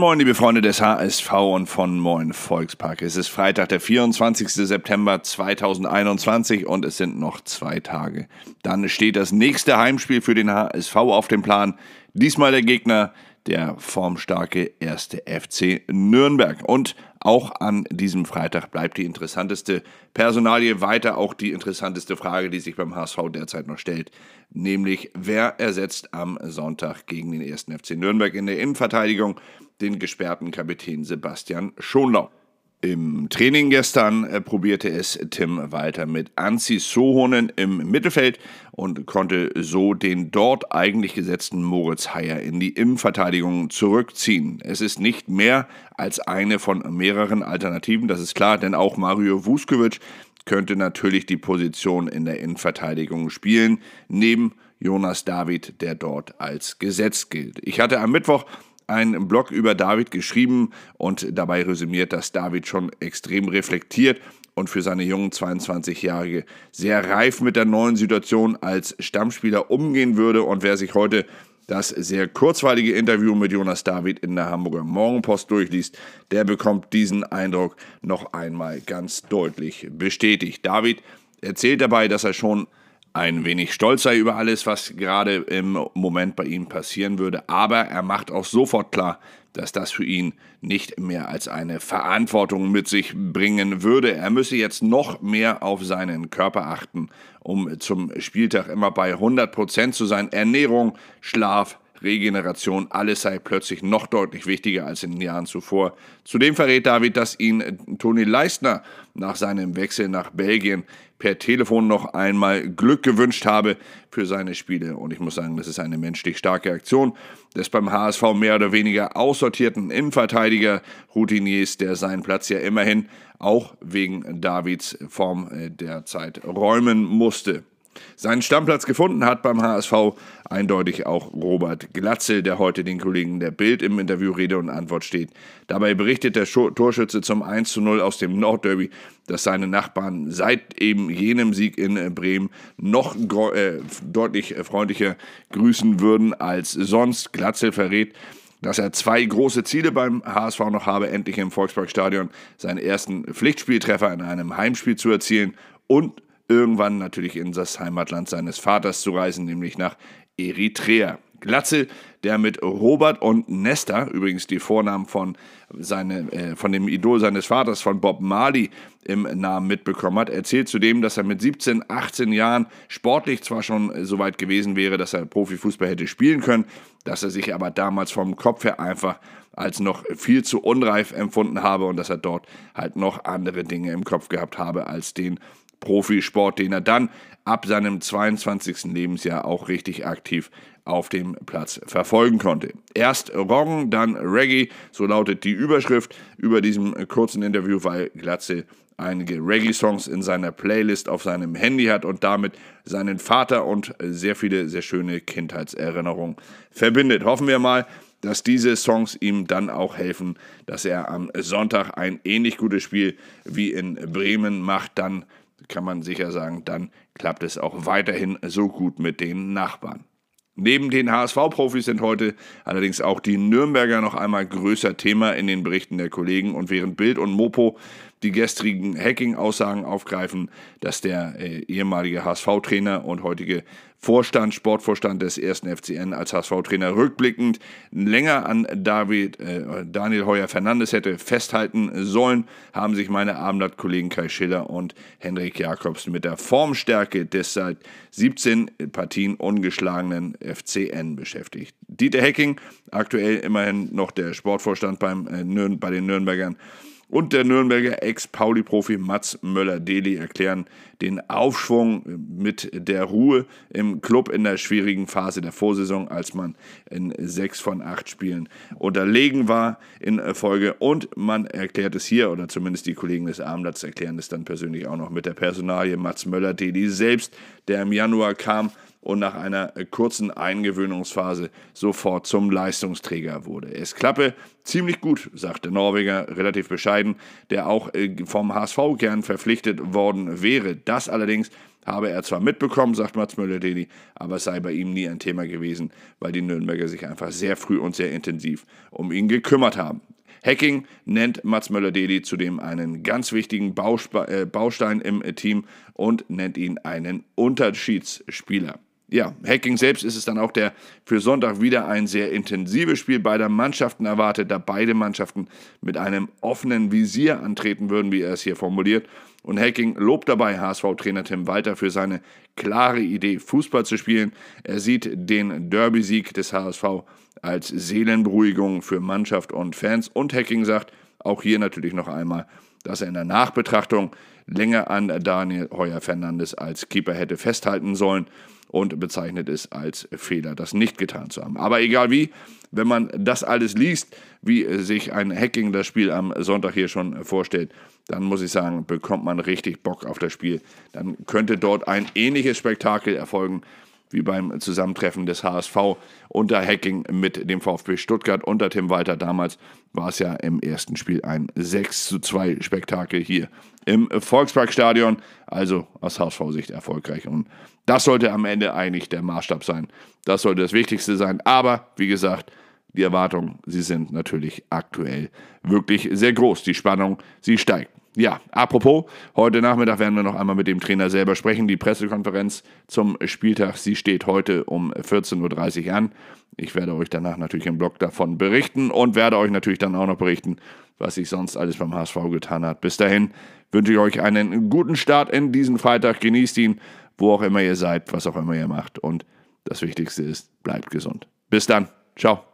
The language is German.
Moin Moin, liebe Freunde des HSV und von Moin Volkspark. Es ist Freitag, der 24. September 2021 und es sind noch zwei Tage. Dann steht das nächste Heimspiel für den HSV auf dem Plan. Diesmal der Gegner der formstarke erste FC Nürnberg. Und auch an diesem Freitag bleibt die interessanteste Personalie weiter, auch die interessanteste Frage, die sich beim HSV derzeit noch stellt, nämlich wer ersetzt am Sonntag gegen den ersten FC Nürnberg in der Innenverteidigung den gesperrten Kapitän Sebastian Schonlau. Im Training gestern äh, probierte es Tim Walter mit Anzi Sohonen im Mittelfeld und konnte so den dort eigentlich gesetzten Moritz Heyer in die Innenverteidigung zurückziehen. Es ist nicht mehr als eine von mehreren Alternativen, das ist klar, denn auch Mario Vuskovic könnte natürlich die Position in der Innenverteidigung spielen, neben Jonas David, der dort als Gesetz gilt. Ich hatte am Mittwoch einen Blog über David geschrieben und dabei resümiert, dass David schon extrem reflektiert und für seine jungen 22-Jährige sehr reif mit der neuen Situation als Stammspieler umgehen würde. Und wer sich heute das sehr kurzweilige Interview mit Jonas David in der Hamburger Morgenpost durchliest, der bekommt diesen Eindruck noch einmal ganz deutlich bestätigt. David erzählt dabei, dass er schon ein wenig stolz sei über alles, was gerade im Moment bei ihm passieren würde. Aber er macht auch sofort klar, dass das für ihn nicht mehr als eine Verantwortung mit sich bringen würde. Er müsse jetzt noch mehr auf seinen Körper achten, um zum Spieltag immer bei 100 Prozent zu sein. Ernährung, Schlaf, Regeneration, alles sei plötzlich noch deutlich wichtiger als in den Jahren zuvor. Zudem verrät David, dass ihn Toni Leistner nach seinem Wechsel nach Belgien per Telefon noch einmal Glück gewünscht habe für seine Spiele. Und ich muss sagen, das ist eine menschlich starke Aktion des beim HSV mehr oder weniger aussortierten Innenverteidiger Routiniers, der seinen Platz ja immerhin auch wegen Davids Form äh, derzeit räumen musste. Seinen Stammplatz gefunden hat beim HSV eindeutig auch Robert Glatzel, der heute den Kollegen der Bild im Interview Rede und Antwort steht. Dabei berichtet der Torschütze zum 1 zu 0 aus dem Nordderby, dass seine Nachbarn seit eben jenem Sieg in Bremen noch äh, deutlich freundlicher grüßen würden als sonst. Glatzel verrät, dass er zwei große Ziele beim HSV noch habe, endlich im Volksparkstadion seinen ersten Pflichtspieltreffer in einem Heimspiel zu erzielen und irgendwann natürlich in das Heimatland seines Vaters zu reisen, nämlich nach Eritrea. Glatzel, der mit Robert und Nesta, übrigens die Vornamen von, seine, äh, von dem Idol seines Vaters, von Bob Marley, im Namen mitbekommen hat, erzählt zudem, dass er mit 17, 18 Jahren sportlich zwar schon so weit gewesen wäre, dass er Profifußball hätte spielen können, dass er sich aber damals vom Kopf her einfach als noch viel zu unreif empfunden habe und dass er dort halt noch andere Dinge im Kopf gehabt habe als den Profisport, den er dann ab seinem 22. Lebensjahr auch richtig aktiv auf dem Platz verfolgen konnte. Erst Roggen, dann Reggae, so lautet die Überschrift über diesem kurzen Interview, weil Glatze einige Reggae-Songs in seiner Playlist auf seinem Handy hat und damit seinen Vater und sehr viele sehr schöne Kindheitserinnerungen verbindet. Hoffen wir mal, dass diese Songs ihm dann auch helfen, dass er am Sonntag ein ähnlich gutes Spiel wie in Bremen macht. Dann kann man sicher sagen, dann klappt es auch weiterhin so gut mit den Nachbarn. Neben den HSV-Profis sind heute allerdings auch die Nürnberger noch einmal größer Thema in den Berichten der Kollegen und während Bild und Mopo die gestrigen Hacking-Aussagen aufgreifen, dass der äh, ehemalige HSV-Trainer und heutige Vorstand, Sportvorstand des ersten FCN als HSV-Trainer rückblickend länger an David, äh, Daniel Heuer-Fernandes hätte festhalten sollen, haben sich meine Abendblatt-Kollegen Kai Schiller und Henrik Jakobs mit der Formstärke des seit 17 Partien ungeschlagenen FCN beschäftigt. Dieter Hecking, aktuell immerhin noch der Sportvorstand beim, äh, bei den Nürnbergern, und der Nürnberger Ex-Pauli-Profi Mats Möller-Deli erklären den Aufschwung mit der Ruhe im Club in der schwierigen Phase der Vorsaison, als man in sechs von acht Spielen unterlegen war in Folge. Und man erklärt es hier, oder zumindest die Kollegen des Abendblatts erklären es dann persönlich auch noch mit der Personalie Mats Möller-Deli selbst, der im Januar kam und nach einer kurzen Eingewöhnungsphase sofort zum Leistungsträger wurde. Es klappe ziemlich gut, sagt der Norweger relativ bescheiden, der auch äh, vom HSV gern verpflichtet worden wäre. Das allerdings habe er zwar mitbekommen, sagt Mats Müller-Deli, aber es sei bei ihm nie ein Thema gewesen, weil die Nürnberger sich einfach sehr früh und sehr intensiv um ihn gekümmert haben. Hacking nennt Mats Möller-Deli zudem einen ganz wichtigen äh, Baustein im Team und nennt ihn einen Unterschiedsspieler. Ja, Hacking selbst ist es dann auch, der für Sonntag wieder ein sehr intensives Spiel beider Mannschaften erwartet, da beide Mannschaften mit einem offenen Visier antreten würden, wie er es hier formuliert. Und Hacking lobt dabei HSV-Trainer Tim Walter für seine klare Idee, Fußball zu spielen. Er sieht den Derby-Sieg des HSV als Seelenberuhigung für Mannschaft und Fans. Und Hacking sagt auch hier natürlich noch einmal, dass er in der Nachbetrachtung länger an Daniel Heuer Fernandes als Keeper hätte festhalten sollen und bezeichnet es als Fehler, das nicht getan zu haben. Aber egal wie, wenn man das alles liest, wie sich ein Hacking das Spiel am Sonntag hier schon vorstellt, dann muss ich sagen, bekommt man richtig Bock auf das Spiel. Dann könnte dort ein ähnliches Spektakel erfolgen wie beim Zusammentreffen des HSV unter Hacking mit dem VfB Stuttgart unter Tim Walter. Damals war es ja im ersten Spiel ein 6 zu 2 Spektakel hier im Volksparkstadion. Also aus HSV-Sicht erfolgreich. Und das sollte am Ende eigentlich der Maßstab sein. Das sollte das Wichtigste sein. Aber wie gesagt, die Erwartungen, sie sind natürlich aktuell wirklich sehr groß. Die Spannung, sie steigt. Ja, apropos, heute Nachmittag werden wir noch einmal mit dem Trainer selber sprechen. Die Pressekonferenz zum Spieltag, sie steht heute um 14.30 Uhr an. Ich werde euch danach natürlich im Blog davon berichten und werde euch natürlich dann auch noch berichten, was sich sonst alles beim HSV getan hat. Bis dahin wünsche ich euch einen guten Start in diesen Freitag. Genießt ihn, wo auch immer ihr seid, was auch immer ihr macht. Und das Wichtigste ist, bleibt gesund. Bis dann. Ciao.